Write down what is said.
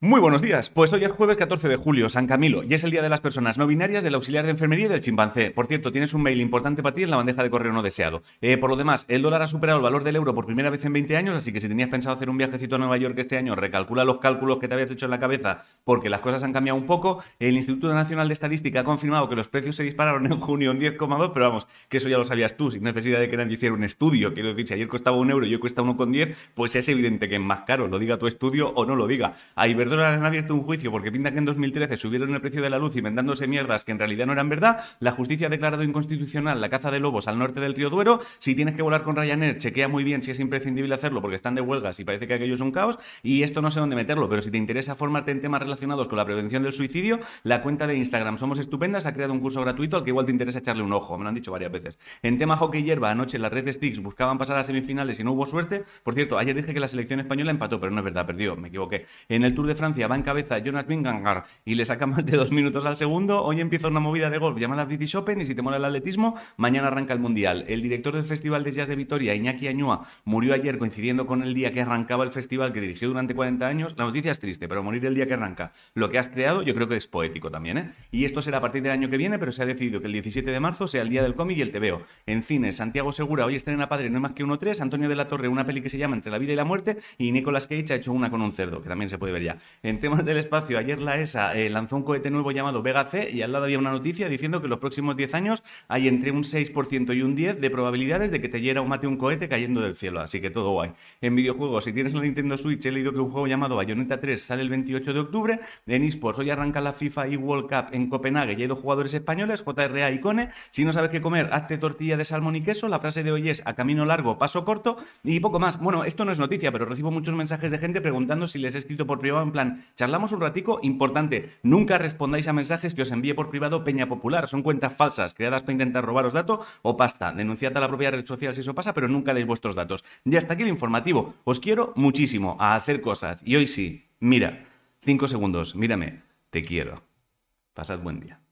Muy buenos días. Pues hoy es jueves 14 de julio, San Camilo, y es el Día de las Personas No Binarias, del Auxiliar de Enfermería y del Chimpancé. Por cierto, tienes un mail importante para ti en la bandeja de correo no deseado. Eh, por lo demás, el dólar ha superado el valor del euro por primera vez en 20 años, así que si tenías pensado hacer un viajecito a Nueva York este año, recalcula los cálculos que te habías hecho en la cabeza, porque las cosas han cambiado un poco. El Instituto Nacional de Estadística ha confirmado que los precios se dispararon en junio en 10,2, pero vamos, que eso ya lo sabías tú, sin necesidad de que nadie hiciera un estudio. Quiero decir, si ayer costaba un euro y hoy cuesta 1,10, pues es evidente que es más caro, lo diga tu estudio o no lo diga. A Iberdrola han abierto un juicio porque pinta que en 2013 subieron el precio de la luz inventándose mierdas que en realidad no eran verdad, la justicia ha declarado inconstitucional la caza de lobos al norte del río Duero, si tienes que volar con Ryanair, chequea muy bien si es imprescindible hacerlo porque están de huelgas y parece que aquello es un caos, y esto no sé dónde meterlo, pero si te interesa formarte en temas relacionados con la prevención del suicidio, la cuenta de Instagram Somos Estupendas ha creado un curso gratuito al que igual te interesa echarle un ojo, me lo han dicho varias veces. En tema hockey hierba, anoche la red de Sticks buscaban pasar a semifinales y no hubo suerte. Por cierto, ayer dije que la selección española empató, pero no es verdad, perdió, me equivoqué. En el Tour de Francia va en cabeza Jonas Vingegaard y le saca más de dos minutos al segundo. Hoy empieza una movida de golf llamada British Open y si te mola el atletismo, mañana arranca el Mundial. El director del Festival de Jazz de Vitoria, Iñaki Añúa, murió ayer coincidiendo con el día que arrancaba el festival que dirigió durante 40 años. La noticia es triste, pero morir el día que arranca lo que has creado yo creo que es poético también. ¿eh? Y esto será a partir del año que viene, pero se ha decidido que el 17 de marzo sea el día del cómic y el TVO. En cines, Santiago Segura hoy estrena Padre no es más que uno tres, Antonio de la Torre una peli que se llama Entre la vida y la muerte y Nicolas Cage ha hecho una con un cerdo, que también se puede ver ya. En temas del espacio, ayer la ESA eh, lanzó un cohete nuevo llamado Vega C y al lado había una noticia diciendo que en los próximos 10 años hay entre un 6% y un 10% de probabilidades de que te hiera o mate un cohete cayendo del cielo, así que todo guay. En videojuegos, si tienes la Nintendo Switch, he leído que un juego llamado Bayonetta 3 sale el 28 de octubre. En eSports, hoy arranca la FIFA y World Cup en Copenhague y hay dos jugadores españoles, JRA y Cone. Si no sabes qué comer, hazte tortilla de salmón y queso. La frase de hoy es a camino largo, paso corto y poco más. Bueno, esto no es noticia, pero recibo muchos mensajes de gente preguntando si les he escrito por privado en plan, charlamos un ratico, importante, nunca respondáis a mensajes que os envíe por privado Peña Popular. Son cuentas falsas creadas para intentar robaros datos o pasta. Denunciad a la propia red social si eso pasa, pero nunca deis vuestros datos. Y hasta aquí el informativo. Os quiero muchísimo a hacer cosas. Y hoy sí, mira, cinco segundos, mírame, te quiero. Pasad buen día.